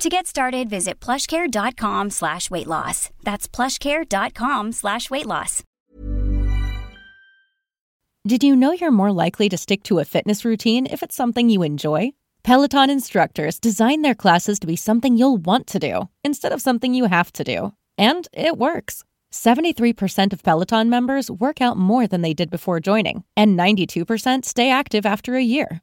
To get started, visit plushcare.com slash weight loss. That's plushcare.com slash weight loss. Did you know you're more likely to stick to a fitness routine if it's something you enjoy? Peloton instructors design their classes to be something you'll want to do instead of something you have to do. And it works. 73% of Peloton members work out more than they did before joining, and 92% stay active after a year.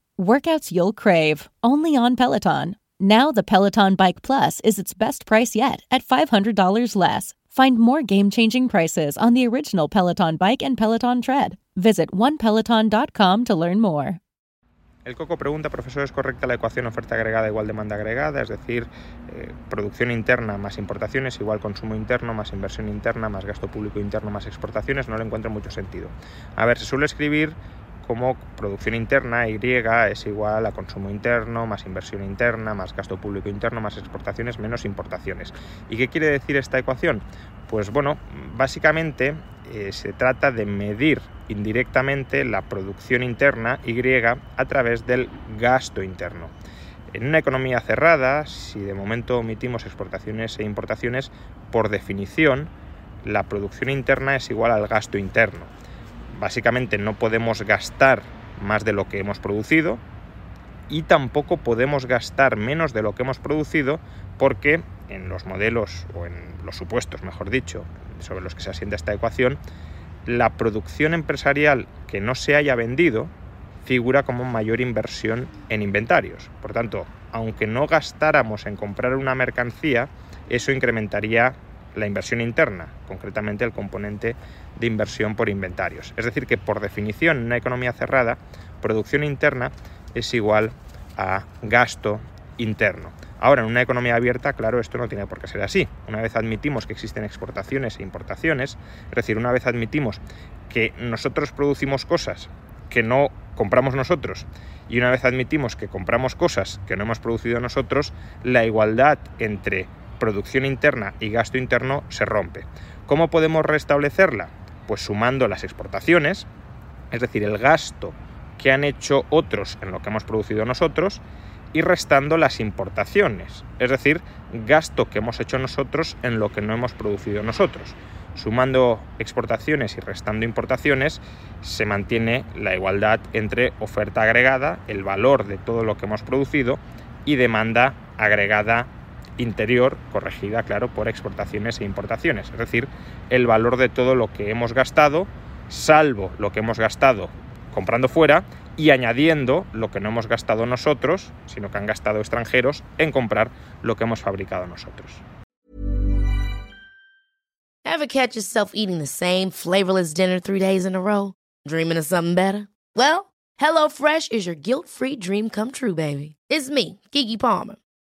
Workouts you'll crave, only on Peloton. Now, the Peloton Bike Plus is its best price yet at $500 less. Find more game changing prices on the original Peloton Bike and Peloton Tread. Visit onepeloton.com to learn more. El Coco pregunta, profesor, ¿es correcta la ecuación oferta agregada igual demanda agregada? Es decir, eh, producción interna más importaciones igual consumo interno más inversión interna más gasto público interno más exportaciones. No le encuentro mucho sentido. A ver, se suele escribir como producción interna, Y, es igual a consumo interno, más inversión interna, más gasto público interno, más exportaciones, menos importaciones. ¿Y qué quiere decir esta ecuación? Pues bueno, básicamente eh, se trata de medir indirectamente la producción interna Y a través del gasto interno. En una economía cerrada, si de momento omitimos exportaciones e importaciones, por definición, la producción interna es igual al gasto interno básicamente no podemos gastar más de lo que hemos producido y tampoco podemos gastar menos de lo que hemos producido porque en los modelos o en los supuestos, mejor dicho, sobre los que se asienta esta ecuación, la producción empresarial que no se haya vendido figura como mayor inversión en inventarios. Por tanto, aunque no gastáramos en comprar una mercancía, eso incrementaría la inversión interna, concretamente el componente de inversión por inventarios. Es decir, que por definición en una economía cerrada, producción interna es igual a gasto interno. Ahora, en una economía abierta, claro, esto no tiene por qué ser así. Una vez admitimos que existen exportaciones e importaciones, es decir, una vez admitimos que nosotros producimos cosas que no compramos nosotros y una vez admitimos que compramos cosas que no hemos producido nosotros, la igualdad entre producción interna y gasto interno se rompe. ¿Cómo podemos restablecerla? Pues sumando las exportaciones, es decir, el gasto que han hecho otros en lo que hemos producido nosotros, y restando las importaciones, es decir, gasto que hemos hecho nosotros en lo que no hemos producido nosotros. Sumando exportaciones y restando importaciones, se mantiene la igualdad entre oferta agregada, el valor de todo lo que hemos producido, y demanda agregada interior corregida, claro, por exportaciones e importaciones, es decir, el valor de todo lo que hemos gastado, salvo lo que hemos gastado comprando fuera y añadiendo lo que no hemos gastado nosotros, sino que han gastado extranjeros en comprar lo que hemos fabricado nosotros. Ever catch yourself eating the same flavorless dinner three days in a row? Dreaming of something better? Well, HelloFresh is your guilt-free dream come true, baby. It's me, Kiki Palmer.